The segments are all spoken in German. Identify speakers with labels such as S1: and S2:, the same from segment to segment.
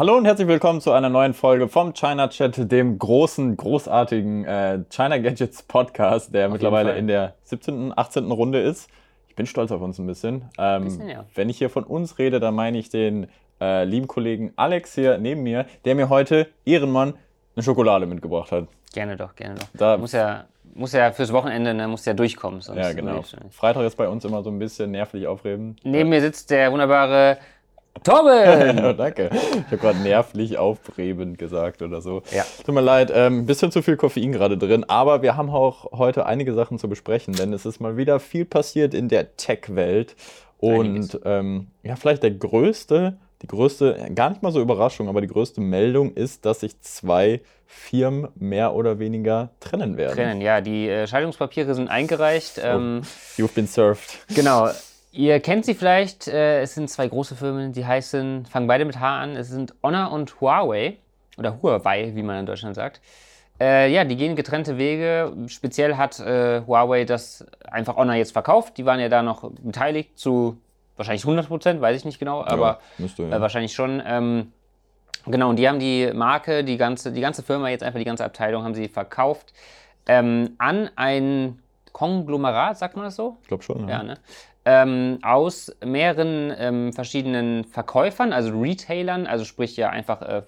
S1: Hallo und herzlich willkommen zu einer neuen Folge vom China Chat, dem großen, großartigen äh, China Gadgets Podcast, der
S2: Auf
S1: mittlerweile in der 17., 18. Runde ist. Ich bin stolz auf uns ein bisschen. Ähm,
S2: Bisschen, ja.
S1: Wenn ich hier von uns rede, dann meine ich den äh, lieben Kollegen Alex hier neben mir, der mir heute, Ehrenmann, eine Schokolade mitgebracht hat.
S2: Gerne doch, gerne doch.
S1: Da-
S2: muss ja, muss ja fürs Wochenende, ne, muss ja durchkommen. Sonst
S1: Ja, genau. Freitag ist bei uns immer so ein bisschen nervlich aufregend.
S2: Neben mir sitzt der wunderbare Torben.
S1: Oh, danke. Ich habe gerade nervlich aufrebend gesagt oder so.
S2: Ja.
S1: Tut mir leid, ein bisschen zu viel Koffein gerade drin, aber wir haben auch heute einige Sachen zu besprechen, denn es ist mal wieder viel passiert in der Tech-Welt. Und ähm, ja, vielleicht der größte, die größte, gar nicht mal so Überraschung, aber die größte Meldung ist, dass sich zwei Firmen mehr oder weniger trennen werden.
S2: Trennen, ja, die äh, Scheidungspapiere sind eingereicht. Ähm,
S1: You've been served.
S2: Genau. Ihr kennt sie vielleicht. Äh, es sind zwei große Firmen, die heißen, fangen beide mit H an. Es sind Honor und Huawei. Oder Huawei, wie man in Deutschland sagt. Äh, ja, die gehen getrennte Wege. Speziell hat äh, Huawei das einfach Honor jetzt verkauft. Die waren ja da noch beteiligt zu wahrscheinlich 100 Prozent, weiß ich nicht genau, aber
S1: ja, müsste, ja.
S2: äh, wahrscheinlich schon. Ähm, genau, und die haben die Marke, die ganze, die ganze Firma, jetzt einfach die ganze Abteilung, haben sie verkauft ähm, an ein Konglomerat, sagt man das so?
S1: ich glaube schon.
S2: Ja, ne? Ähm, aus mehreren ähm, verschiedenen Verkäufern, also Retailern, also sprich ja einfach äh,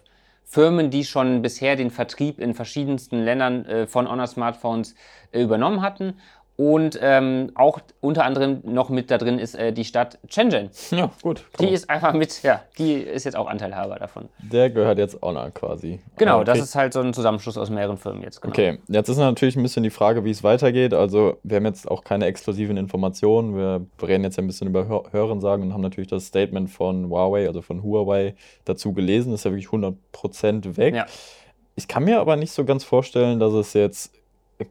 S2: Firmen, die schon bisher den Vertrieb in verschiedensten Ländern äh, von Honor Smartphones äh, übernommen hatten. Und ähm, auch unter anderem noch mit da drin ist äh, die Stadt Shenzhen.
S1: ja gut.
S2: Die ist einfach mit, ja, die ist jetzt auch Anteilhaber davon.
S1: Der gehört jetzt Honor quasi.
S2: Genau,
S1: Aber
S2: das
S1: kriegt-
S2: ist halt so ein Zusammenschluss aus mehreren Firmen jetzt. Genau.
S1: Okay, jetzt ist natürlich ein bisschen die Frage, wie es weitergeht. Also, wir haben jetzt auch keine exklusiven Informationen. Wir reden jetzt ein bisschen über Hör Hörensagen und haben natürlich das Statement von Huawei, also von Huawei, dazu gelesen. Das ist ja wirklich 100% weg.
S2: Ja.
S1: Ich kann mir aber nicht so ganz vorstellen, dass es jetzt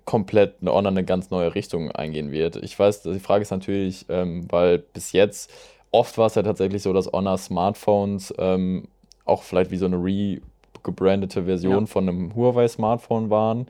S1: komplett eine Honor eine ganz neue Richtung eingehen wird. Ich weiß, die Frage ist natürlich, ähm, weil bis jetzt oft war es ja tatsächlich so, dass Honor Smartphones ähm, auch vielleicht wie so eine regebrandete Version
S2: Ja.
S1: von einem Huawei-Smartphone waren.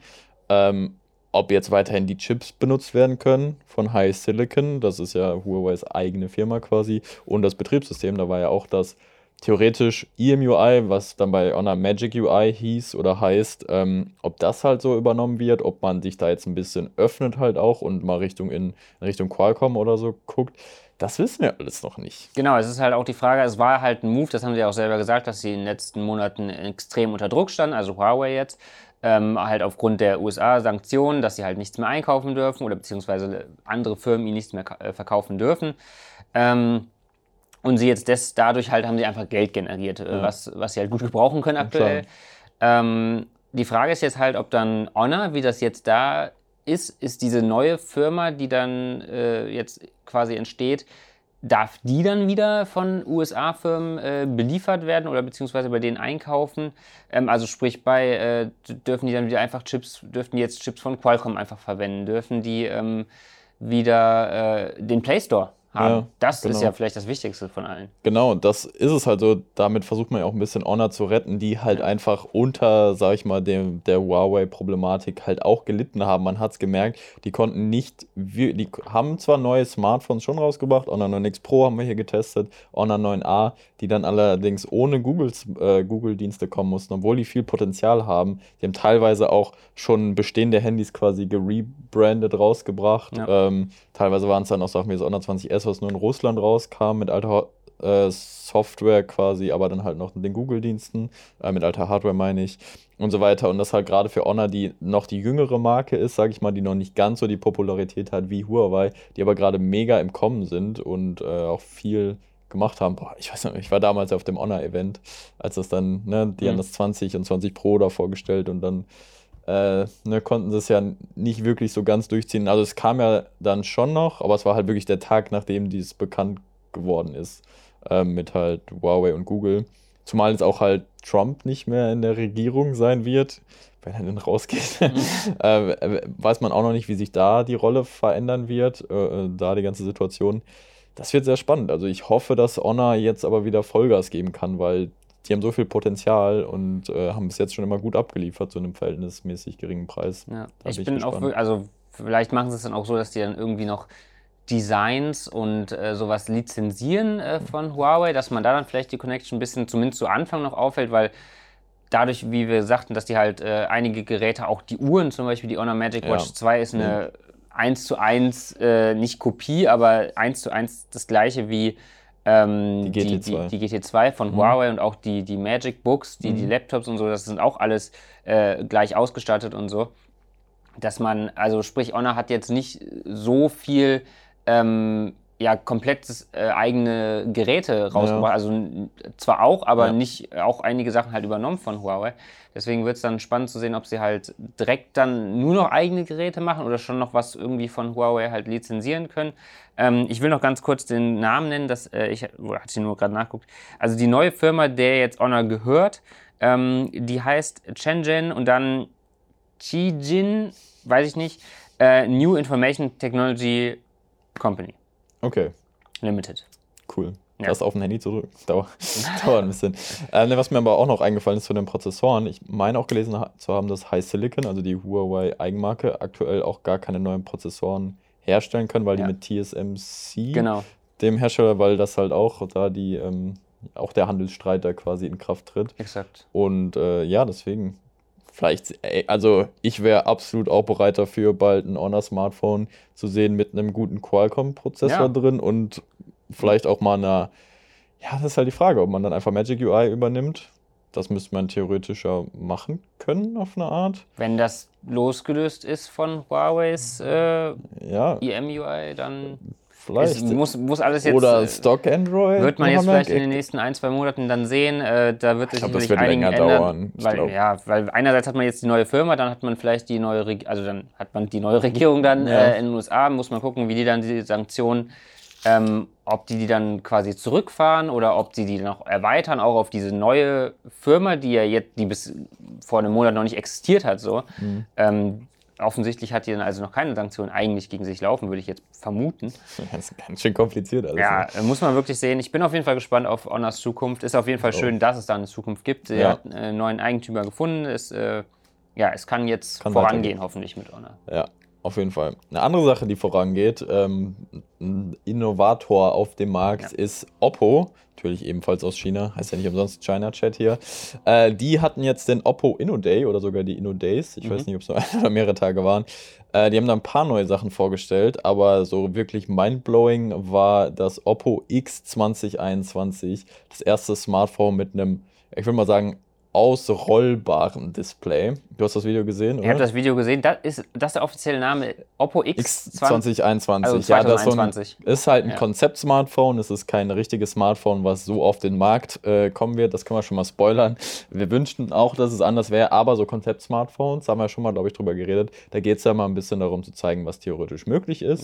S1: Ähm, ob jetzt weiterhin die Chips benutzt werden können von High Silicon, das ist ja Huawei's eigene Firma quasi, und das Betriebssystem, da war ja auch das theoretisch EMUI, was dann bei Honor Magic UI hieß oder heißt, ähm, ob das halt so übernommen wird, ob man sich da jetzt ein bisschen öffnet halt auch und mal Richtung in, Richtung Qualcomm oder so guckt, das wissen wir alles noch nicht.
S2: Genau, es ist halt auch die Frage, es war halt ein Move, das haben sie auch selber gesagt, dass sie in den letzten Monaten extrem unter Druck standen, also Huawei jetzt, ähm, halt aufgrund der USA-Sanktionen, dass sie halt nichts mehr einkaufen dürfen oder beziehungsweise andere Firmen ihnen nichts mehr äh, verkaufen dürfen. Ähm, und sie jetzt des, dadurch halt haben sie einfach Geld generiert, äh, was, was sie halt gut gebrauchen können aktuell. Ähm, die Frage ist jetzt halt, ob dann Honor, wie das jetzt da ist, ist diese neue Firma, die dann äh, jetzt quasi entsteht, darf die dann wieder von USA-Firmen äh, beliefert werden oder beziehungsweise bei denen einkaufen? Ähm, also sprich bei, äh, dürfen die dann wieder einfach Chips, dürften die jetzt Chips von Qualcomm einfach verwenden? Dürfen die ähm, wieder äh, den Play Store haben?
S1: Ja,
S2: das ist
S1: genau.
S2: ja vielleicht das Wichtigste von allen.
S1: Genau, das ist es halt so. Damit versucht man ja auch ein bisschen Honor zu retten, die halt einfach unter, sag ich mal, dem, der Huawei-Problematik halt auch gelitten haben. Man hat es gemerkt, die konnten nicht, wir- die haben zwar neue Smartphones schon rausgebracht, Honor 9X Pro haben wir hier getestet, Honor 9A, die dann allerdings ohne Googles, äh, Google-Dienste kommen mussten, obwohl die viel Potenzial haben. Die haben teilweise auch schon bestehende Handys quasi gerebrandet rausgebracht.
S2: Ja.
S1: Ähm, teilweise waren es dann auch Sachen wie das Honor 20S, was nur in Russland rauskam, mit alter äh, Software quasi, aber dann halt noch den Google-Diensten, äh, mit alter Hardware meine ich, und so weiter. Und das halt gerade für Honor, die noch die jüngere Marke ist, sage ich mal, die noch nicht ganz so die Popularität hat wie Huawei, die aber gerade mega im Kommen sind und äh, auch viel gemacht haben. Boah, ich weiß nicht, ich war damals auf dem Honor-Event, als das dann, ne, die
S2: Mhm.
S1: haben das 20 und 20 Pro da vorgestellt und dann äh, ne, konnten sie es ja nicht wirklich so ganz durchziehen. Also es kam ja dann schon noch, aber es war halt wirklich der Tag, nachdem dies bekannt geworden ist, ähm, mit halt Huawei und Google. Zumal jetzt auch halt Trump nicht mehr in der Regierung sein wird, wenn er denn rausgeht. äh, äh, weiß man auch noch nicht, wie sich da die Rolle verändern wird, äh, äh, da die ganze Situation. Das wird sehr spannend. Also ich hoffe, dass Honor jetzt aber wieder Vollgas geben kann, weil die haben so viel Potenzial und äh, haben bis jetzt schon immer gut abgeliefert zu einem verhältnismäßig geringen Preis.
S2: Ja. Ich
S1: bin
S2: bin,
S1: ich
S2: auch,
S1: gespannt.
S2: wir- also vielleicht machen sie es dann auch so, dass die dann irgendwie noch Designs und äh, sowas lizenzieren äh, von Huawei, dass man da dann vielleicht die Connection ein bisschen zumindest zu Anfang noch auffällt, weil dadurch, wie wir sagten, dass die halt äh, einige Geräte, auch die Uhren, zum Beispiel die Honor Magic Watch ja. 2 ist eine mhm. 1 zu 1, äh, nicht Kopie, aber 1 zu 1 das gleiche wie ähm, die, GT2. Die, die, die, GT2 von mhm. Huawei und auch die, die Magic Books, die, mhm. die Laptops und so, das sind auch alles äh, gleich ausgestattet und so. Dass man, also sprich, Honor hat jetzt nicht so viel ähm, ja komplett äh, eigene Geräte rausgebracht. Ja. Also zwar auch, aber ja. nicht auch einige Sachen halt übernommen von Huawei. Deswegen wird es dann spannend zu sehen, ob sie halt direkt dann nur noch eigene Geräte machen oder schon noch was irgendwie von Huawei halt lizenzieren können. Ähm, ich will noch ganz kurz den Namen nennen, das äh, ich hatte ich nur gerade nachguckt. Also die neue Firma, der jetzt Honor gehört, ähm, die heißt Shenzhen und dann Qijin, weiß ich nicht, äh, New Information Technology Company.
S1: Okay.
S2: Limited.
S1: Cool. Ja. Das auf dem Handy zurück. Dauert, dauert ein bisschen. Äh, ne, was mir aber auch noch eingefallen ist zu den Prozessoren, ich meine auch gelesen zu haben, dass High Silicon, also die Huawei Eigenmarke, aktuell auch gar keine neuen Prozessoren herstellen können, weil ja. die mit TSMC,
S2: genau.
S1: dem Hersteller, weil das halt auch da die, ähm, auch der Handelsstreit da quasi in Kraft tritt.
S2: Exakt.
S1: Und äh, ja, deswegen vielleicht, also ich wäre absolut auch bereit dafür, bald ein Honor-Smartphone zu sehen mit einem guten Qualcomm-Prozessor ja. drin und vielleicht auch mal eine, ja, das ist halt die Frage, ob man dann einfach Magic UI übernimmt. Das müsste man theoretisch ja machen können auf eine Art.
S2: Wenn das losgelöst ist von Huawei's äh,
S1: ja.
S2: EMUI, dann
S1: Vielleicht.
S2: Es muss, muss alles jetzt.
S1: Oder äh, Stock Android.
S2: Wird man jetzt vielleicht in den nächsten ein, zwei Monaten dann sehen. Äh, da wird sich
S1: sicherlich einigen ändern. Dauern.
S2: Weil, ja, weil einerseits hat man jetzt die neue Firma, dann hat man vielleicht die neue, Reg also dann hat man die neue Regierung dann ja. äh, in den USA. Muss man gucken, wie die dann die Sanktionen, ähm, ob die die dann quasi zurückfahren oder ob sie die noch erweitern, auch auf diese neue Firma, die ja jetzt, die bis vor einem Monat noch nicht existiert hat, so. Mhm. Ähm, offensichtlich hat die dann also noch keine Sanktionen eigentlich gegen sich laufen, würde ich jetzt vermuten.
S1: Das ist ganz schön kompliziert alles.
S2: Ja, ne? muss man wirklich sehen. Ich bin auf jeden Fall gespannt auf Honors Zukunft. Ist auf jeden Fall schön, dass es da eine Zukunft gibt. Er ja. hat einen neuen Eigentümer gefunden. Es, äh, ja, es kann jetzt kann vorangehen, hoffentlich mit Honor.
S1: Ja, auf jeden Fall. Eine andere Sache, die vorangeht, ähm, ein Innovator auf dem Markt ja. ist Oppo natürlich ebenfalls aus China, heißt ja nicht umsonst China Chat hier. Äh, die hatten jetzt den Oppo Inno Day oder sogar die Inno Days. Ich mhm. weiß nicht, ob es nur ein oder mehrere Tage waren. Äh, die haben da ein paar neue Sachen vorgestellt, aber so wirklich mindblowing war das Oppo X 2021, das erste Smartphone mit einem, ich würde mal sagen, ausrollbaren Display. Du hast das Video gesehen, oder?
S2: Ich habe das Video gesehen. Das ist, das ist der offizielle Name Oppo X,
S1: X 2021.
S2: Also 2021.
S1: Ja, das ist, halt ein ja. Konzept-Smartphone. Es ist kein richtiges Smartphone, was so auf den Markt äh, kommen wird. Das können wir schon mal spoilern. Wir wünschten auch, dass es anders wäre, aber so Konzept-Smartphones, haben wir schon mal, glaube ich, drüber geredet. Da geht es ja mal ein bisschen darum zu zeigen, was theoretisch möglich ist.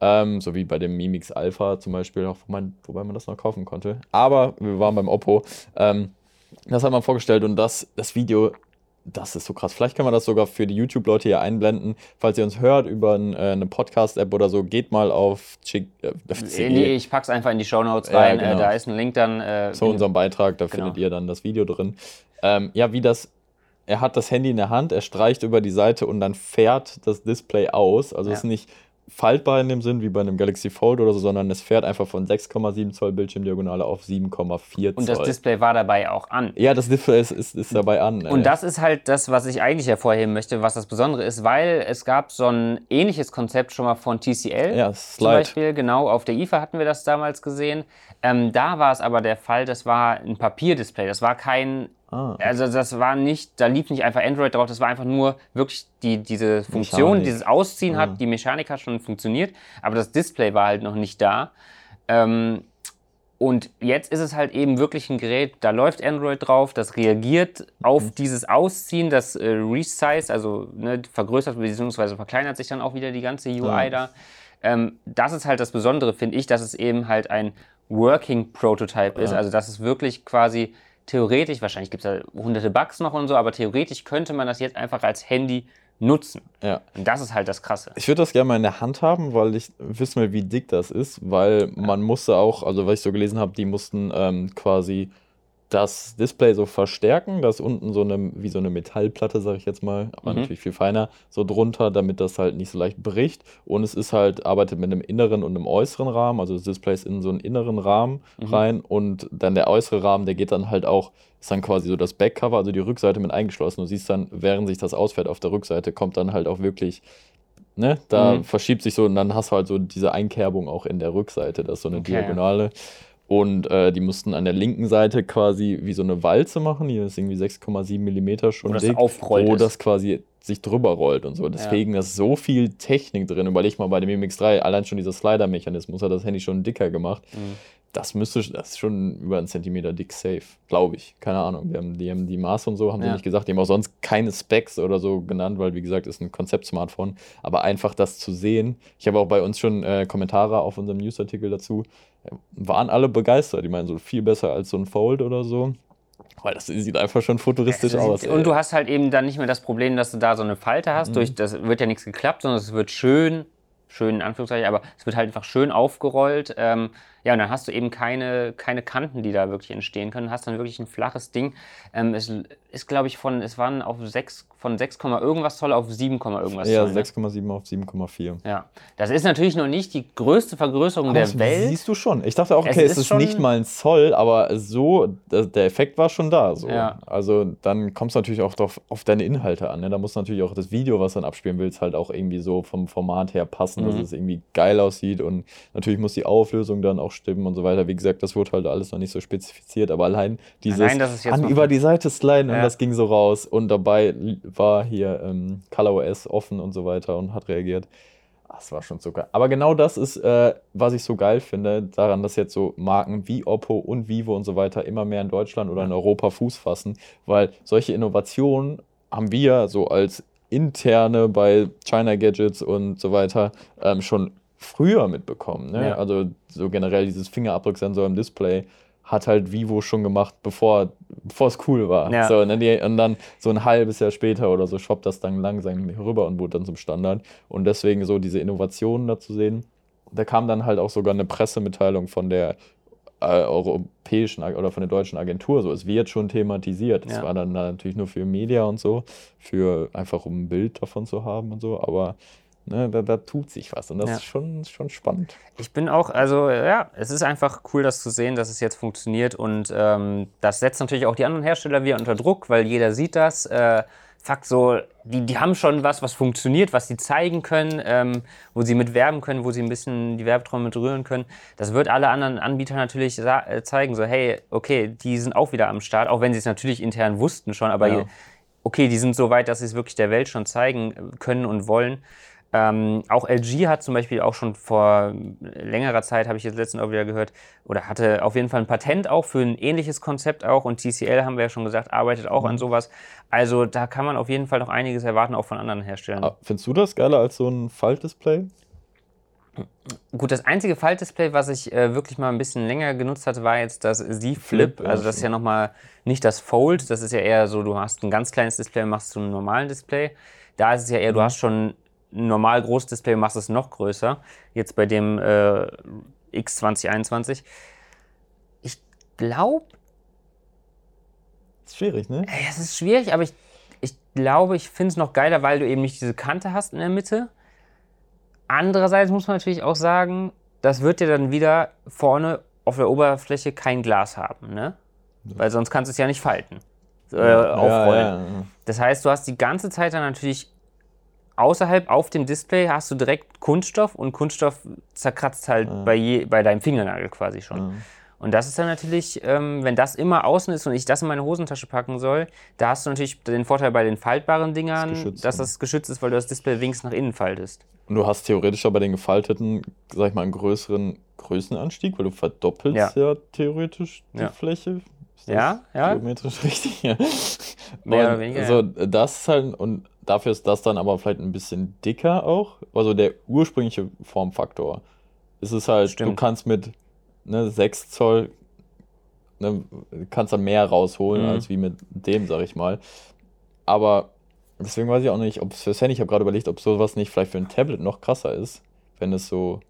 S1: Ja. Ähm, so wie bei dem Mimix Alpha zum Beispiel, auch wo man, wobei man das noch kaufen konnte. Aber wir waren beim Oppo. Ähm, das hat man vorgestellt und das, das Video, das ist so krass. Vielleicht können wir das sogar für die YouTube-Leute hier einblenden. Falls ihr uns hört über ein, äh, eine Podcast-App oder so, geht mal auf Chick,
S2: äh, Nee, ich pack's einfach in die Show Notes rein. Ja, genau. äh, da ist ein Link dann.
S1: Äh, Zu unserem Beitrag, da genau. findet ihr dann das Video drin. Ähm, ja, wie das. Er hat das Handy in der Hand, er streicht über die Seite und dann fährt das Display aus. Also ja. es ist nicht faltbar in dem Sinn wie bei einem Galaxy Fold oder so, sondern es fährt einfach von 6,7 Zoll Bildschirmdiagonale auf 7,4 Zoll.
S2: Und das Display war dabei auch an.
S1: Ja, das Display ist, ist, ist dabei an.
S2: Und das ist halt das, was ich eigentlich hervorheben möchte, was das Besondere ist, weil es gab so ein ähnliches Konzept schon mal von TCL.
S1: Ja, Slide.
S2: Zum Beispiel, genau, auf der IFA hatten wir das damals gesehen. Ähm, da war es aber der Fall, das war ein Papierdisplay, das war kein Ah. Also das war nicht, da lief nicht einfach Android drauf, das war einfach nur wirklich die, diese Funktion, Mechanik. dieses Ausziehen ah. hat, die Mechanik hat schon funktioniert, aber das Display war halt noch nicht da. Ähm, und jetzt ist es halt eben wirklich ein Gerät, da läuft Android drauf, das reagiert auf mhm. dieses Ausziehen, das äh, Resize, also ne, vergrößert bzw. verkleinert sich dann auch wieder die ganze UI ja. da. Ähm, das ist halt das Besondere, finde ich, dass es eben halt ein Working Prototype ja. ist, also dass es wirklich quasi theoretisch, wahrscheinlich gibt es da hunderte Bugs noch und so, aber theoretisch könnte man das jetzt einfach als Handy nutzen.
S1: Ja.
S2: Und das ist halt das Krasse.
S1: Ich würde das gerne mal in der Hand haben, weil ich wissen will, wie dick das ist, weil man musste auch, also was ich so gelesen habe, die mussten ähm, quasi das Display so verstärken, dass unten so eine, wie so eine Metallplatte, sage ich jetzt mal, aber
S2: Mhm.
S1: natürlich viel feiner, so drunter, damit das halt nicht so leicht bricht. Und es ist halt, arbeitet mit einem inneren und einem äußeren Rahmen, also das Display ist in so einen inneren Rahmen
S2: Mhm.
S1: rein und dann der äußere Rahmen, der geht dann halt auch, ist dann quasi so das Backcover, also die Rückseite mit eingeschlossen. Du siehst dann, während sich das ausfährt auf der Rückseite, kommt dann halt auch wirklich, ne, da
S2: Mhm.
S1: verschiebt sich so und dann hast du halt so diese Einkerbung auch in der Rückseite, das ist so eine
S2: Okay.
S1: Diagonale. Und äh, die mussten an der linken Seite quasi wie so eine Walze machen, die ist irgendwie 6,7 Millimeter schon
S2: Wo das
S1: dick,
S2: aufgerollt
S1: wo
S2: ist.
S1: das quasi sich drüber rollt und so. Deswegen ist so viel Technik drin. Überleg mal bei dem MX3, allein schon dieser Slider-Mechanismus hat das Handy schon dicker gemacht.
S2: Mhm.
S1: Das müsste, das ist schon über einen Zentimeter dick safe, glaube ich. Keine Ahnung. Die haben, die haben die Maße und so, haben sie
S2: Ja.
S1: nicht gesagt. Die haben auch sonst keine Specs oder so genannt, weil, wie gesagt, ist ein Konzept-Smartphone. Aber einfach das zu sehen. Ich habe auch bei uns schon äh, Kommentare auf unserem Newsartikel dazu. Äh, waren alle begeistert. Die meinen so viel besser als so ein Fold oder so. Weil das sieht einfach schon futuristisch
S2: Also,
S1: aus.
S2: Und
S1: ey.
S2: du hast halt eben dann nicht mehr das Problem, dass du da so eine Falte hast.
S1: Mhm.
S2: Durch das wird ja nichts geklappt, sondern es wird schön, schön in Anführungszeichen, aber es wird halt einfach schön aufgerollt. Ähm, ja, und dann hast du eben keine, keine Kanten, die da wirklich entstehen können. Hast dann wirklich ein flaches Ding. Ähm, es ist, glaube ich, von, es waren auf 6, von 6, irgendwas Zoll auf 7, irgendwas
S1: ja,
S2: Zoll. ne?
S1: 6,7 auf 7,4.
S2: Ja, das ist natürlich noch nicht die größte Vergrößerung der
S1: das
S2: Welt.
S1: Siehst du schon. Ich dachte auch,
S2: Es
S1: okay, es
S2: ist
S1: ist,
S2: schon-
S1: nicht mal ein Zoll, aber so, der der Effekt war schon da. So.
S2: Ja.
S1: Also dann kommt es natürlich auch drauf, auf deine Inhalte an. Ne? Da muss natürlich auch das Video, was du dann abspielen willst, halt auch irgendwie so vom Format her passen, dass
S2: Mhm.
S1: es irgendwie geil aussieht. Und natürlich muss die Auflösung dann auch stimmen und so weiter. Wie gesagt, das wurde halt alles noch nicht so spezifiziert, aber allein dieses
S2: jetzt
S1: an über die Seite sliden
S2: Ja.
S1: und das ging so raus. Und dabei war hier ähm, ColorOS offen und so weiter und hat reagiert. Das war schon Zucker. Aber genau das ist, äh, was ich so geil finde, daran, dass jetzt so Marken wie Oppo und Vivo und so weiter immer mehr in Deutschland oder in Europa Fuß fassen, weil solche Innovationen haben wir so als interne bei China Gadgets und so weiter ähm, schon früher mitbekommen. Ne?
S2: Ja.
S1: Also so generell dieses Fingerabdrucksensor im Display hat halt Vivo schon gemacht, bevor, es cool war.
S2: Ja.
S1: So, ne, die, und dann so ein halbes Jahr später oder so schwappt das dann langsam rüber und wurde dann zum Standard. Und deswegen so diese Innovationen da zu sehen. Da kam dann halt auch sogar eine Pressemitteilung von der äh, europäischen oder von der deutschen Agentur. So, es wird schon thematisiert. Es
S2: Ja.
S1: war dann natürlich nur für Media und so, für einfach um ein Bild davon zu haben und so. Aber ne, da, da tut sich was und das
S2: Ja.
S1: ist schon, schon spannend.
S2: Ich bin auch, also ja, es ist einfach cool, das zu sehen, dass es jetzt funktioniert und ähm, das setzt natürlich auch die anderen Hersteller wieder unter Druck, weil jeder sieht das. Äh, Fakt so, die, die haben schon was, was funktioniert, was sie zeigen können, ähm, wo sie mit werben können, wo sie ein bisschen die Werbeträume mit rühren können. Das wird alle anderen Anbieter natürlich äh, zeigen, so hey, okay, die sind auch wieder am Start, auch wenn sie es natürlich intern wussten schon, aber
S1: Ja.
S2: okay, die sind so weit, dass sie es wirklich der Welt schon zeigen äh, können und wollen. Ähm, auch LG hat zum Beispiel auch schon vor längerer Zeit, habe ich jetzt letztens auch wieder gehört, oder hatte auf jeden Fall ein Patent auch für ein ähnliches Konzept auch. Und TCL, haben wir ja schon gesagt, arbeitet auch an sowas. Also da kann man auf jeden Fall noch einiges erwarten, auch von anderen Herstellern.
S1: Ah, Findest du das geiler als so ein Faltdisplay?
S2: Gut, das einzige Faltdisplay, was ich äh, wirklich mal ein bisschen länger genutzt hatte, war jetzt das Z Flip.
S1: Flip, ja,
S2: also das ist ja nochmal nicht das Fold, das ist ja eher so, du hast ein ganz kleines Display und machst zu einem normalen Display. Da ist es ja eher, du hast schon normal großes Display machst es noch größer. Jetzt bei dem äh, X2021. Ich glaube,
S1: Ist schwierig, ne?
S2: Ey, Es ist schwierig, aber ich, ich glaube, ich finde es noch geiler, weil du eben nicht diese Kante hast in der Mitte. Andererseits muss man natürlich auch sagen, das wird dir dann wieder vorne auf der Oberfläche kein Glas haben, ne? Weil sonst kannst du es ja nicht falten, äh, aufrollen.
S1: Ja, ja, ja.
S2: Das heißt, du hast die ganze Zeit dann natürlich außerhalb auf dem Display hast du direkt Kunststoff und Kunststoff zerkratzt halt bei, je, bei deinem Fingernagel quasi schon.
S1: Ja.
S2: Und das ist dann natürlich, ähm, wenn das immer außen ist und ich das in meine Hosentasche packen soll, da hast du natürlich den Vorteil bei den faltbaren Dingern,
S1: geschützt,
S2: dass
S1: ne?
S2: das geschützt ist, weil du das Display wenigstens nach innen faltest.
S1: Und du hast theoretisch aber den gefalteten, sag ich mal, einen größeren Größenanstieg, weil du verdoppelst ja,
S2: Ja.
S1: theoretisch die
S2: Ja.
S1: Fläche. Ist das
S2: Ja, ja.
S1: Geometrisch richtig, ja.
S2: Mehr oder weniger,
S1: So, das ist halt, und dafür ist das dann aber vielleicht ein bisschen dicker auch. Also der ursprüngliche Formfaktor. Es ist halt, du
S2: Stimmt.
S1: kannst mit ne, 6 Zoll, ne, kannst dann mehr rausholen
S2: Mhm.
S1: als wie mit dem, sag ich mal. Aber deswegen weiß ich auch nicht, ob es fürs Handy, ich habe gerade überlegt, ob sowas nicht vielleicht für ein Tablet noch krasser ist, wenn es so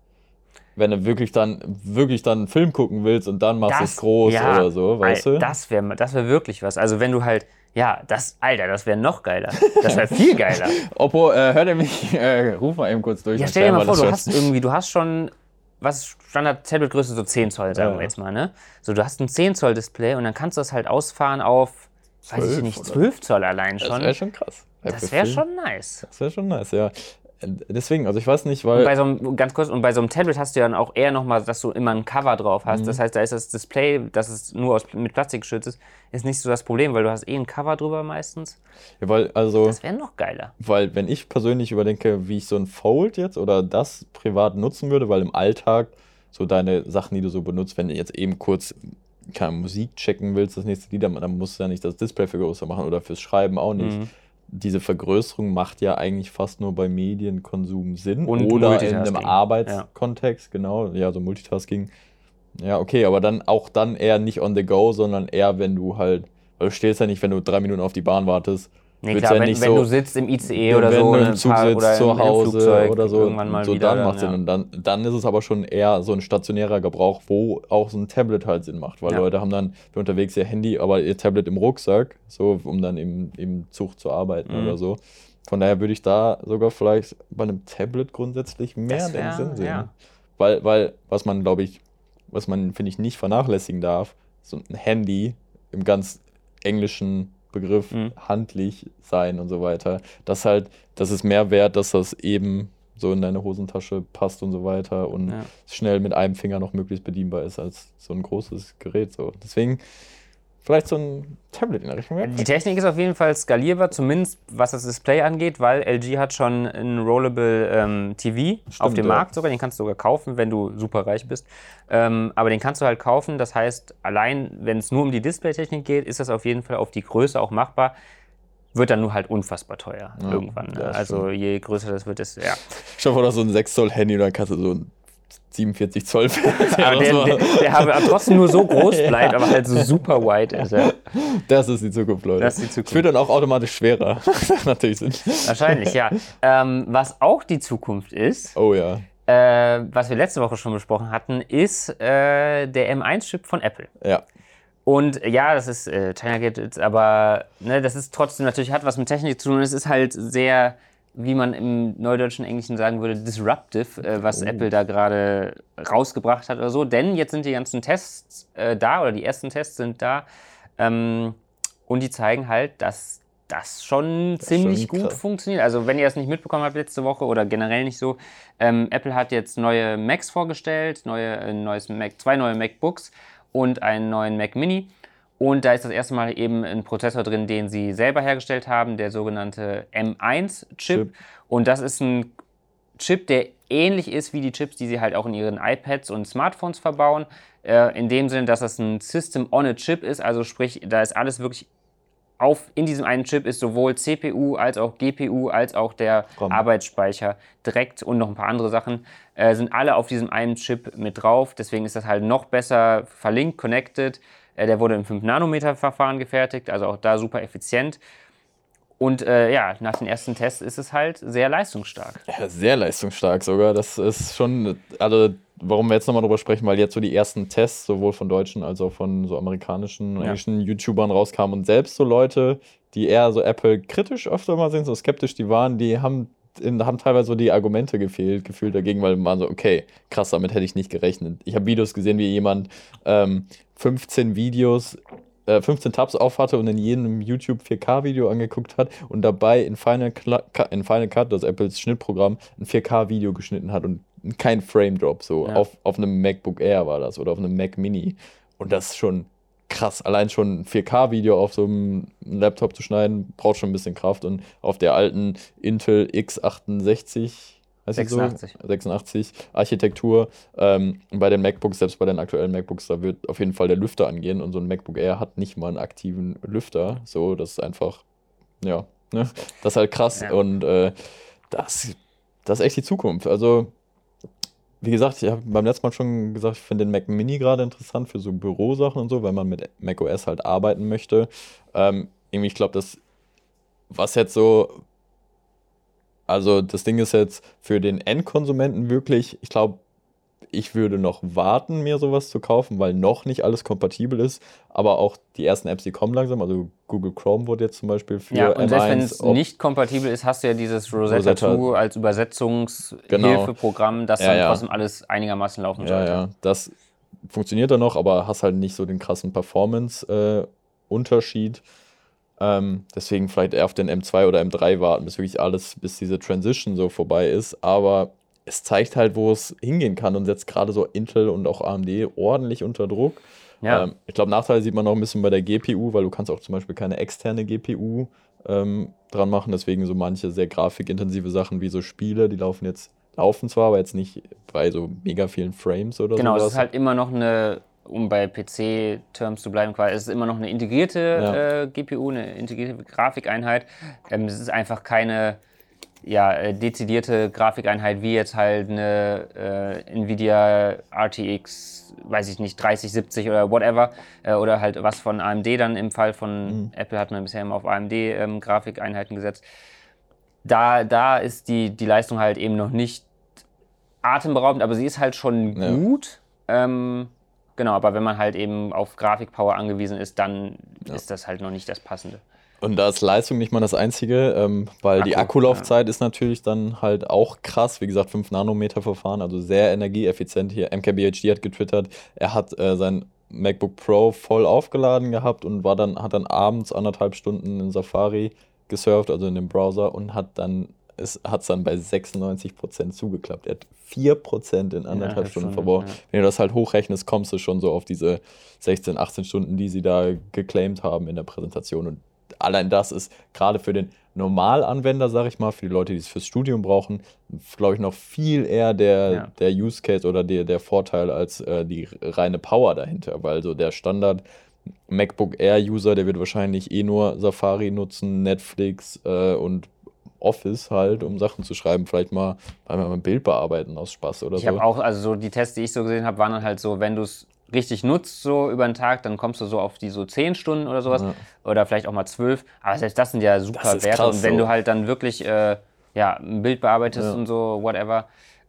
S1: wenn du wirklich dann, wirklich dann einen Film gucken willst und dann machst du es groß ja, oder so, weißt
S2: du? Das wäre das wär wirklich was. Also wenn du halt, ja, das, Alter, das wäre noch geiler. Das wäre viel geiler.
S1: Oppo, äh, hört er mich? Äh, ruf mal eben kurz durch.
S2: Ja, stell dir mal vor, du hast irgendwie, du hast schon, was Standard-Tablet-Größe, so 10 Zoll, sagen ja. wir jetzt mal, ne? So, du hast ein 10 Zoll Display und dann kannst du das halt ausfahren auf, weiß ich nicht, 12 Zoll allein schon. Das
S1: wäre schon krass.
S2: Das wäre schon nice.
S1: Das wäre schon nice, ja. Deswegen, also ich weiß nicht, weil.
S2: Und bei so einem, ganz kurz, und bei so einem Tablet hast du ja dann auch eher nochmal, dass du immer ein Cover drauf hast. Mhm. Das heißt, da ist das Display, das es nur aus, mit Plastik geschützt ist, ist nicht so das Problem, weil du hast eh ein Cover drüber meistens.
S1: Ja, weil, also.
S2: Das wäre noch geiler.
S1: Weil, wenn ich persönlich überdenke, wie ich so ein Fold jetzt oder das privat nutzen würde, weil im Alltag so deine Sachen, die du so benutzt, wenn du jetzt eben kurz keine Musik checken willst, das nächste Lied, dann musst du ja nicht das Display für größer machen oder fürs Schreiben auch nicht. Mhm diese Vergrößerung macht ja eigentlich fast nur bei Medienkonsum Sinn Und oder in einem Arbeitskontext, ja. genau, ja, so Multitasking. Ja, okay, aber dann auch dann eher nicht on the go, sondern eher, wenn du halt, weil du stehst ja nicht, wenn du drei Minuten auf die Bahn wartest,
S2: Nee, klar, ja wenn, wenn so, du sitzt im ICE oder so,
S1: wenn du im Zug sitzt, oder zu Hause oder so, irgendwann mal so wieder, dann macht Sinn. Ja. Und dann, dann ist es aber schon eher so ein stationärer Gebrauch, wo auch so ein Tablet halt Sinn macht, weil ja. Leute haben dann für unterwegs ihr Handy, aber ihr Tablet im Rucksack, so um dann im, im Zug zu arbeiten mhm. oder so. Von daher würde ich da sogar vielleicht bei einem Tablet grundsätzlich mehr wär, den Sinn sehen. Ja. Weil, weil, was man, glaube ich, was man, finde ich, nicht vernachlässigen darf, so ein Handy im ganz englischen Begriff mhm. handlich sein und so weiter. Das halt, das ist mehr wert, dass das eben so in deine Hosentasche passt und so weiter und ja. schnell mit einem Finger noch möglichst bedienbar ist als so ein großes Gerät. So. Deswegen vielleicht so ein Tablet in der Richtung.
S2: Die Technik ist auf jeden Fall skalierbar, zumindest was das Display angeht, weil LG hat schon ein Rollable ähm, TV Stimmt, auf dem ja. Markt sogar. Den kannst du sogar kaufen, wenn du super reich bist. Ähm, aber den kannst du halt kaufen. Das heißt, allein wenn es nur um die Display-Technik geht, ist das auf jeden Fall auf die Größe auch machbar. Wird dann nur halt unfassbar teuer ja, irgendwann. Ne? Also je größer das wird, desto ja.
S1: Schau mal, da so ein 6 Zoll Handy, dann kannst du so ein 47 Zoll
S2: ja, der, der, der, aber trotzdem nur so groß bleibt, ja. aber halt so super wide ist. Ja.
S1: Das ist die Zukunft, Leute. Das ist die Zukunft. Wird dann auch automatisch schwerer. Natürlich sind.
S2: Wahrscheinlich, ja. Ähm, was auch die Zukunft ist.
S1: Oh ja.
S2: Äh, was wir letzte Woche schon besprochen hatten, ist äh, der M1-Chip von Apple.
S1: Ja.
S2: Und ja, das ist äh, China Gadgets, aber ne, das ist trotzdem natürlich hat was mit Technik zu tun. Es ist halt sehr wie man im neudeutschen Englischen sagen würde, disruptive, äh, was oh. Apple da gerade rausgebracht hat oder so. Denn jetzt sind die ganzen Tests äh, da oder die ersten Tests sind da ähm, und die zeigen halt, dass das schon das ziemlich schon gut funktioniert. Also wenn ihr das nicht mitbekommen habt letzte Woche oder generell nicht so, ähm, Apple hat jetzt neue Macs vorgestellt, neue, äh, neues Mac, zwei neue MacBooks und einen neuen Mac Mini. Und da ist das erste Mal eben ein Prozessor drin, den sie selber hergestellt haben, der sogenannte M1-Chip. Und das ist ein Chip, der ähnlich ist wie die Chips, die sie halt auch in ihren iPads und Smartphones verbauen. Äh, in dem Sinne, dass das ein System on a Chip ist, also sprich, da ist alles wirklich auf, in diesem einen Chip ist sowohl CPU als auch GPU als auch der Komm. Arbeitsspeicher direkt und noch ein paar andere Sachen äh, sind alle auf diesem einen Chip mit drauf. Deswegen ist das halt noch besser verlinkt, connected. Äh, der wurde im 5-Nanometer-Verfahren gefertigt, also auch da super effizient. Und äh, ja, nach den ersten Tests ist es halt sehr leistungsstark.
S1: Ja, sehr leistungsstark sogar. Das ist schon, also warum wir jetzt nochmal drüber sprechen, weil jetzt so die ersten Tests sowohl von deutschen als auch von so amerikanischen ja. englischen YouTubern rauskamen und selbst so Leute, die eher so Apple kritisch öfter mal sind, so skeptisch die waren, die haben haben teilweise so die Argumente gefehlt, gefühlt dagegen, weil man so, okay, krass, damit hätte ich nicht gerechnet. Ich habe Videos gesehen, wie jemand ähm, 15 Videos, äh, 15 Tabs auf hatte und in jedem YouTube 4K-Video angeguckt hat und dabei in Final, in Final Cut, das Apples Schnittprogramm, ein 4K-Video geschnitten hat und kein Frame-Drop. So ja. auf, auf einem MacBook Air war das oder auf einem Mac Mini. Und das ist schon krass. Allein schon ein 4K-Video auf so einem Laptop zu schneiden, braucht schon ein bisschen Kraft. Und auf der alten Intel x68,
S2: 86.
S1: So? 86 Architektur. Ähm, bei den MacBooks, selbst bei den aktuellen MacBooks, da wird auf jeden Fall der Lüfter angehen. Und so ein MacBook Air hat nicht mal einen aktiven Lüfter. So, das ist einfach, ja, ne? das ist halt krass. Ja. Und äh, das, das ist echt die Zukunft. Also wie gesagt, ich habe beim letzten Mal schon gesagt, ich finde den Mac Mini gerade interessant für so Bürosachen und so, wenn man mit Mac OS halt arbeiten möchte. Ähm, irgendwie, ich glaube, das, was jetzt so, also das Ding ist jetzt für den Endkonsumenten wirklich, ich glaube, ich würde noch warten, mir sowas zu kaufen, weil noch nicht alles kompatibel ist. Aber auch die ersten Apps, die kommen langsam. Also Google Chrome wurde jetzt zum Beispiel für
S2: ja, und M1 selbst wenn es nicht kompatibel ist, hast du ja dieses Rosetta, Rosetta 2 als Übersetzungshilfeprogramm, genau. das ja, dann ja. trotzdem alles einigermaßen laufen sollte.
S1: Ja, ja, das funktioniert dann noch, aber hast halt nicht so den krassen Performance-Unterschied. Äh, ähm, deswegen vielleicht eher auf den M2 oder M3 warten, bis wirklich alles, bis diese Transition so vorbei ist. Aber es zeigt halt, wo es hingehen kann und setzt gerade so Intel und auch AMD ordentlich unter Druck. Ja. Ähm, ich glaube, Nachteile sieht man noch ein bisschen bei der GPU, weil du kannst auch zum Beispiel keine externe GPU ähm, dran machen. Deswegen so manche sehr grafikintensive Sachen wie so Spiele, die laufen jetzt, laufen zwar, aber jetzt nicht bei so mega vielen Frames oder
S2: so. Genau, sowas. es ist halt immer noch eine um bei PC-Terms zu bleiben, quasi, es ist immer noch eine integrierte ja. äh, GPU, eine integrierte Grafikeinheit. Ähm, es ist einfach keine ja, äh, dezidierte Grafikeinheit wie jetzt halt eine äh, Nvidia RTX, weiß ich nicht, 3070 oder whatever. Äh, oder halt was von AMD dann im Fall von mhm. Apple hat man bisher immer auf AMD ähm, Grafikeinheiten gesetzt. Da, da ist die, die Leistung halt eben noch nicht atemberaubend, aber sie ist halt schon ja. gut. Ähm, Genau, aber wenn man halt eben auf Grafikpower angewiesen ist, dann ja. ist das halt noch nicht das Passende.
S1: Und da ist Leistung nicht mal das Einzige, ähm, weil Akku, die Akkulaufzeit ja. ist natürlich dann halt auch krass. Wie gesagt, 5 Nanometer Verfahren, also sehr energieeffizient hier. MKBHD hat getwittert, er hat äh, sein MacBook Pro voll aufgeladen gehabt und war dann, hat dann abends anderthalb Stunden in Safari gesurft, also in dem Browser, und hat dann hat es dann bei 96% zugeklappt. Er hat 4% in anderthalb ja, Stunden verbraucht. Ja. Wenn du das halt hochrechnest, kommst du schon so auf diese 16, 18 Stunden, die sie da geclaimed haben in der Präsentation. Und allein das ist gerade für den Normalanwender, sag ich mal, für die Leute, die es fürs Studium brauchen, glaube ich, noch viel eher der, ja. der Use Case oder der, der Vorteil als äh, die reine Power dahinter. Weil so der Standard MacBook Air-User, der wird wahrscheinlich eh nur Safari nutzen, Netflix äh, und Office halt, um Sachen zu schreiben, vielleicht mal einmal ein Bild bearbeiten aus Spaß oder
S2: ich
S1: so.
S2: Ich habe auch, also so die Tests, die ich so gesehen habe, waren dann halt so, wenn du es richtig nutzt, so über den Tag, dann kommst du so auf die so 10 Stunden oder sowas. Ja. Oder vielleicht auch mal 12. Aber selbst das sind ja super Werte. Und wenn so. du halt dann wirklich äh, ja, ein Bild bearbeitest ja. und so, whatever,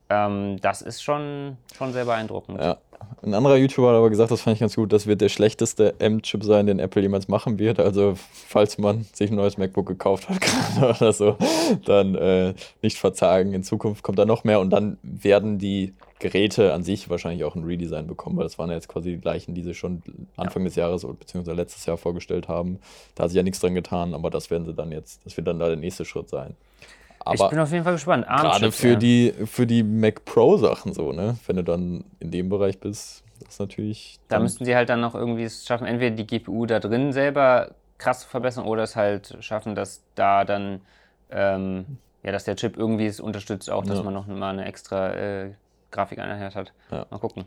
S2: ähm, das ist schon, schon sehr beeindruckend.
S1: Ja. Ein anderer YouTuber hat aber gesagt, das fand ich ganz gut, das wird der schlechteste M-Chip sein, den Apple jemals machen wird. Also, falls man sich ein neues MacBook gekauft hat gerade oder so, dann äh, nicht verzagen. In Zukunft kommt da noch mehr und dann werden die Geräte an sich wahrscheinlich auch ein Redesign bekommen, weil das waren ja jetzt quasi die gleichen, die sie schon Anfang ja. des Jahres bzw. letztes Jahr vorgestellt haben. Da hat sich ja nichts dran getan, aber das werden sie dann jetzt, das wird dann da der nächste Schritt sein.
S2: Aber ich bin auf jeden Fall gespannt.
S1: Gerade für, ja. die, für die Mac Pro-Sachen so, ne? Wenn du dann in dem Bereich bist, das ist natürlich.
S2: Da müssten sie halt dann noch irgendwie es schaffen, entweder die GPU da drin selber krass zu verbessern oder es halt schaffen, dass da dann, ähm, ja, dass der Chip irgendwie es unterstützt, auch, dass ja. man noch mal eine extra äh, Grafikeinheit hat. Ja. Mal gucken.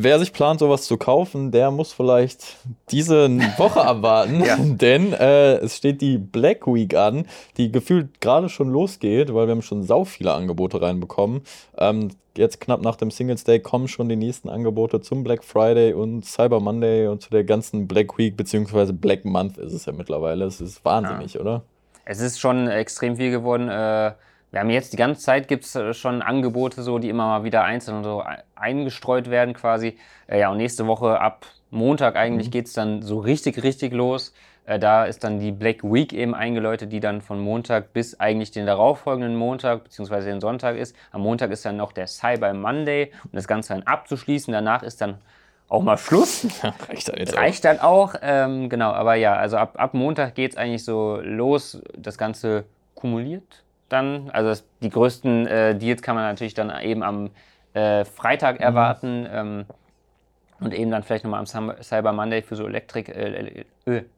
S1: Wer sich plant, sowas zu kaufen, der muss vielleicht diese Woche abwarten, ja. denn äh, es steht die Black Week an, die gefühlt gerade schon losgeht, weil wir haben schon sau viele Angebote reinbekommen. Ähm, jetzt knapp nach dem Singles Day kommen schon die nächsten Angebote zum Black Friday und Cyber Monday und zu der ganzen Black Week beziehungsweise Black Month ist es ja mittlerweile. Es ist wahnsinnig, ja. oder?
S2: Es ist schon extrem viel geworden. Äh wir haben jetzt die ganze Zeit gibt es äh, schon Angebote, so, die immer mal wieder einzeln so eingestreut werden quasi. Äh, ja, und nächste Woche ab Montag eigentlich mhm. geht es dann so richtig, richtig los. Äh, da ist dann die Black Week eben eingeläutet, die dann von Montag bis eigentlich den darauffolgenden Montag bzw. den Sonntag ist. Am Montag ist dann noch der Cyber Monday, um das Ganze dann abzuschließen. Danach ist dann auch mal Schluss. Reicht dann jetzt Reicht auch. dann auch. Ähm, genau, aber ja, also ab, ab Montag geht es eigentlich so los. Das Ganze kumuliert dann. Also die größten äh, Deals kann man natürlich dann eben am äh, Freitag mhm. erwarten. Ähm, und eben dann vielleicht nochmal am Cyber Monday für so Elektrik, äh,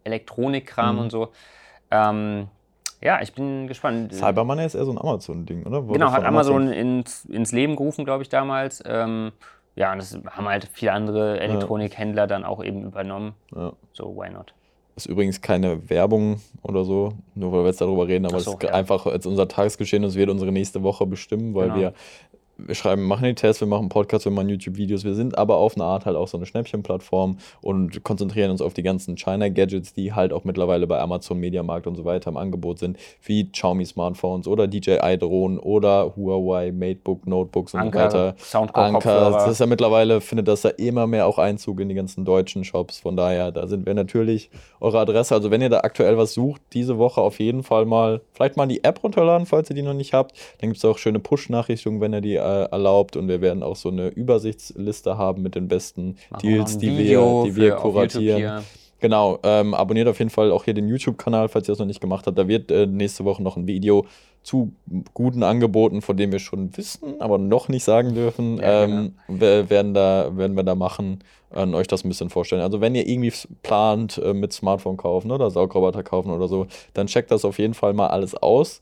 S2: Elektronikkram mhm. und so. Ähm, ja, ich bin gespannt.
S1: Cyber Monday ist eher so ein Amazon-Ding, oder?
S2: Wurde genau, hat Amazon, Amazon ins, ins Leben gerufen, glaube ich, damals. Ähm, ja, und das haben halt viele andere Elektronikhändler ja. dann auch eben übernommen. Ja. So, why not?
S1: Ist übrigens keine Werbung oder so, nur weil wir jetzt darüber reden, aber so, es ist ja. einfach als unser Tagesgeschehen, das wird unsere nächste Woche bestimmen, weil genau. wir wir schreiben, machen die Tests, wir machen Podcasts, wir machen YouTube-Videos. Wir sind aber auf eine Art halt auch so eine Schnäppchen-Plattform und konzentrieren uns auf die ganzen China-Gadgets, die halt auch mittlerweile bei Amazon, Mediamarkt und so weiter im Angebot sind, wie Xiaomi-Smartphones oder DJI-Drohnen oder Huawei Matebook, Notebooks und
S2: Anker,
S1: so weiter.
S2: Soundcore-Kopfhörer.
S1: Das ist ja mittlerweile, findet das ja immer mehr auch Einzug in die ganzen deutschen Shops. Von daher, da sind wir natürlich eure Adresse. Also wenn ihr da aktuell was sucht, diese Woche auf jeden Fall mal, vielleicht mal die App runterladen, falls ihr die noch nicht habt. Dann gibt es auch schöne Push-Nachrichtungen, wenn ihr die äh, erlaubt. Und wir werden auch so eine Übersichtsliste haben mit den besten
S2: Machen
S1: Deals, die
S2: Video
S1: wir, die wir kuratieren. Genau, ähm, abonniert auf jeden Fall auch hier den YouTube-Kanal, falls ihr das noch nicht gemacht habt. Da wird äh, nächste Woche noch ein Video zu guten Angeboten, von denen wir schon wissen, aber noch nicht sagen dürfen,
S2: Ja,
S1: ähm, wir, werden, da, werden wir da machen und euch das ein bisschen vorstellen. Also wenn ihr irgendwie plant äh, mit Smartphone kaufen oder Saugroboter kaufen oder so, dann checkt das auf jeden Fall mal alles aus.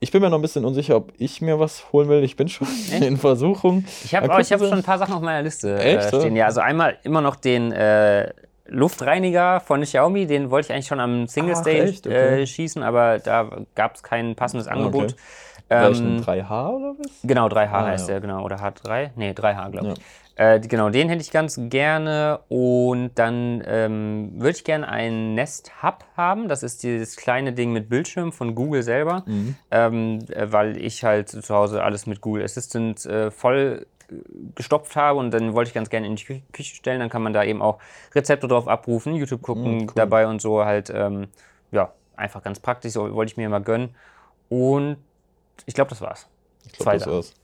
S1: Ich bin mir noch ein bisschen unsicher, ob ich mir was holen will. Ich bin schon in Versuchung.
S2: Ich habe hab schon ein paar Sachen auf meiner Liste
S1: Echt,
S2: äh,
S1: so?
S2: stehen. Ja, also einmal immer noch den äh, Luftreiniger von Xiaomi, den wollte ich eigentlich schon am Single
S1: Ach,
S2: Stage
S1: echt? Okay.
S2: äh, schießen, aber da gab es kein passendes Angebot.
S1: Okay.
S2: Ähm,
S1: 3H oder was?
S2: Genau, 3H
S1: Ah,
S2: heißt
S1: ja.
S2: der, genau. Oder H3? Nee, 3H, glaube ich.
S1: Ja.
S2: Äh, genau, den hätte ich ganz gerne. Und dann ähm, würde ich gerne ein Nest Hub haben. Das ist dieses kleine Ding mit Bildschirm von Google selber.
S1: Mhm.
S2: Ähm, äh, weil ich halt zu Hause alles mit Google Assistant äh, voll äh, gestopft habe und dann wollte ich ganz gerne in die Kü Küche stellen. Dann kann man da eben auch Rezepte drauf abrufen, YouTube gucken
S1: Mhm, cool.
S2: dabei und so halt, ähm, ja, einfach ganz praktisch. So wollte ich mir mal gönnen. Und ich glaube, das war's.
S1: Ich glaube, das war's.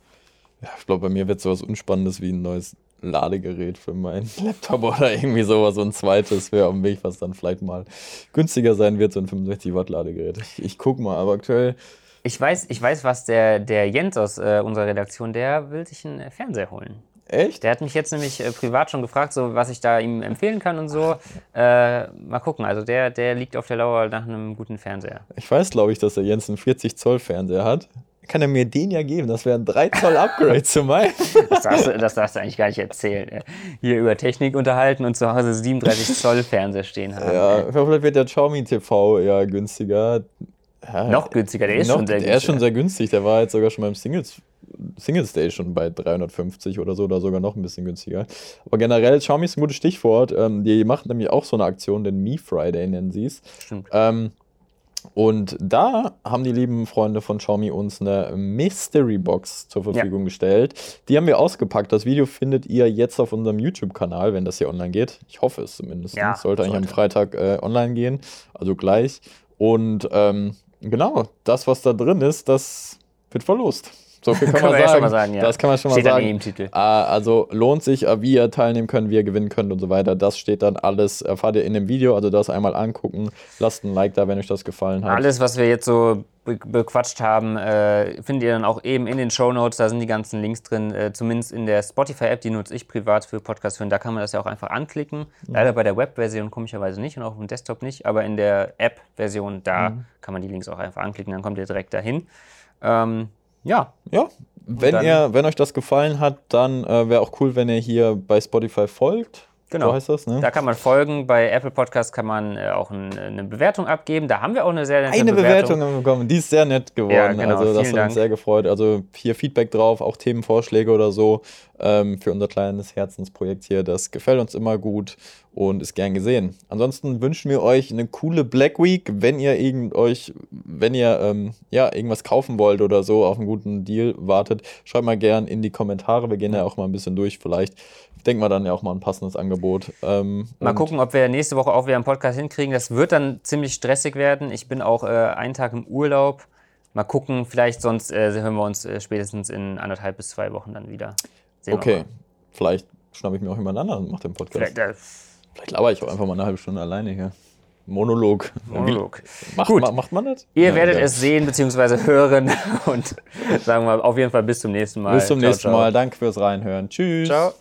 S1: Ja, ich glaube, bei mir wird sowas Unspannendes wie ein neues Ladegerät für meinen Laptop oder irgendwie sowas. So ein zweites wäre am Weg, was dann vielleicht mal günstiger sein wird, so ein 65 Watt Ladegerät. Ich, ich guck mal, aber aktuell.
S2: Ich weiß, ich weiß, was der, der Jens aus äh, unserer Redaktion, der will sich einen Fernseher holen.
S1: Echt?
S2: Der hat mich jetzt nämlich äh, privat schon gefragt, so was ich da ihm empfehlen kann und so. Äh, mal gucken. Also der, der liegt auf der Lauer nach einem guten Fernseher.
S1: Ich weiß, glaube ich, dass der Jens einen 40 Zoll Fernseher hat. Kann er mir den ja geben? Das wäre ein 3 Zoll Upgrade zu meinem.
S2: Das darfst, du, das darfst du eigentlich gar nicht erzählen. äh. Hier über Technik unterhalten und zu Hause 37 Zoll Fernseher stehen haben.
S1: Ja, vielleicht wird der Xiaomi TV ja günstiger. Ja,
S2: Noch günstiger, der ist
S1: noch-
S2: schon sehr
S1: Der ist schon
S2: günstig.
S1: sehr günstig. Der war jetzt sogar schon beim Singles, Single Stage schon bei 350 oder so oder sogar noch ein bisschen günstiger. Aber generell, Xiaomi ist ein gutes Stichwort. Ähm, die machen nämlich auch so eine Aktion, den Me Friday nennen sie es.
S2: Stimmt.
S1: Ähm, und da haben die lieben Freunde von Xiaomi uns eine Mystery Box zur Verfügung gestellt. Die haben wir ausgepackt. Das Video findet ihr jetzt auf unserem YouTube-Kanal, wenn das hier online geht. Ich hoffe es zumindest.
S2: Ja,
S1: sollte eigentlich am
S2: sollte.
S1: Freitag äh, online gehen, also gleich. Und ähm, genau, das, was da drin ist, das wird verlost. So viel kann
S2: Können
S1: man
S2: ja
S1: sagen.
S2: schon mal sagen, ja.
S1: Das kann man schon mal
S2: Steht dann
S1: sagen.
S2: eh im Titel.
S1: Ah, Also lohnt sich, äh, wie ihr teilnehmen könnt, wie ihr gewinnen könnt und so weiter. Das steht dann alles, erfahrt ihr in dem Video. Also das einmal angucken. Lasst ein Like da, wenn euch das gefallen hat.
S2: Alles, was wir jetzt so be bequatscht haben, äh, findet ihr dann auch eben in den Show Notes. Da sind die ganzen Links drin. Äh, zumindest in der Spotify-App, die nutze ich privat für Podcast hören. Da kann man das ja auch einfach anklicken. Leider bei der Web-Version komischerweise nicht und auch auf dem Desktop nicht. Aber in der App-Version, da kann man die Links auch einfach anklicken. Dann kommt ihr direkt dahin. Ähm, ja,
S1: Ja, wenn,
S2: dann-
S1: ihr, wenn euch das gefallen hat, dann äh, wäre auch cool, wenn ihr hier bei Spotify folgt.
S2: Genau.
S1: So heißt das, ne?
S2: da kann man folgen. Bei Apple Podcast kann man äh, auch ein, eine Bewertung abgeben. Da haben wir auch eine sehr nette
S1: Eine Bewertung wir bekommen, die ist sehr nett geworden.
S2: Ja, genau,
S1: also das
S2: vielen
S1: hat
S2: Dank.
S1: uns sehr gefreut. Also hier Feedback drauf, auch Themenvorschläge oder so ähm, für unser kleines Herzensprojekt hier. Das gefällt uns immer gut und ist gern gesehen. Ansonsten wünschen wir euch eine coole Black Week, wenn ihr irgend euch, wenn ihr ähm, ja irgendwas kaufen wollt oder so, auf einen guten Deal wartet, schreibt mal gern in die Kommentare. Wir gehen ja auch mal ein bisschen durch. Vielleicht denken wir dann ja auch mal ein passendes Angebot. Ähm,
S2: Mal gucken, ob wir nächste Woche auch wieder einen Podcast hinkriegen. Das wird dann ziemlich stressig werden. Ich bin auch äh, einen Tag im Urlaub. Mal gucken, vielleicht sonst äh, hören wir uns äh, spätestens in anderthalb bis zwei Wochen dann wieder. Sehen
S1: Okay, vielleicht schnappe ich mir auch jemand anderen und mache den Podcast.
S2: Vielleicht, äh,
S1: Vielleicht laber ich auch einfach mal eine halbe Stunde alleine hier. Monolog.
S2: Monolog.
S1: Macht,
S2: Gut.
S1: ma, macht man das?
S2: Ihr
S1: Ja,
S2: werdet
S1: ja.
S2: es sehen bzw. hören und sagen wir auf jeden Fall bis zum nächsten Mal.
S1: Bis zum
S2: Ciao,
S1: nächsten
S2: ciao.
S1: Mal. Danke fürs Reinhören. Tschüss.
S2: Ciao.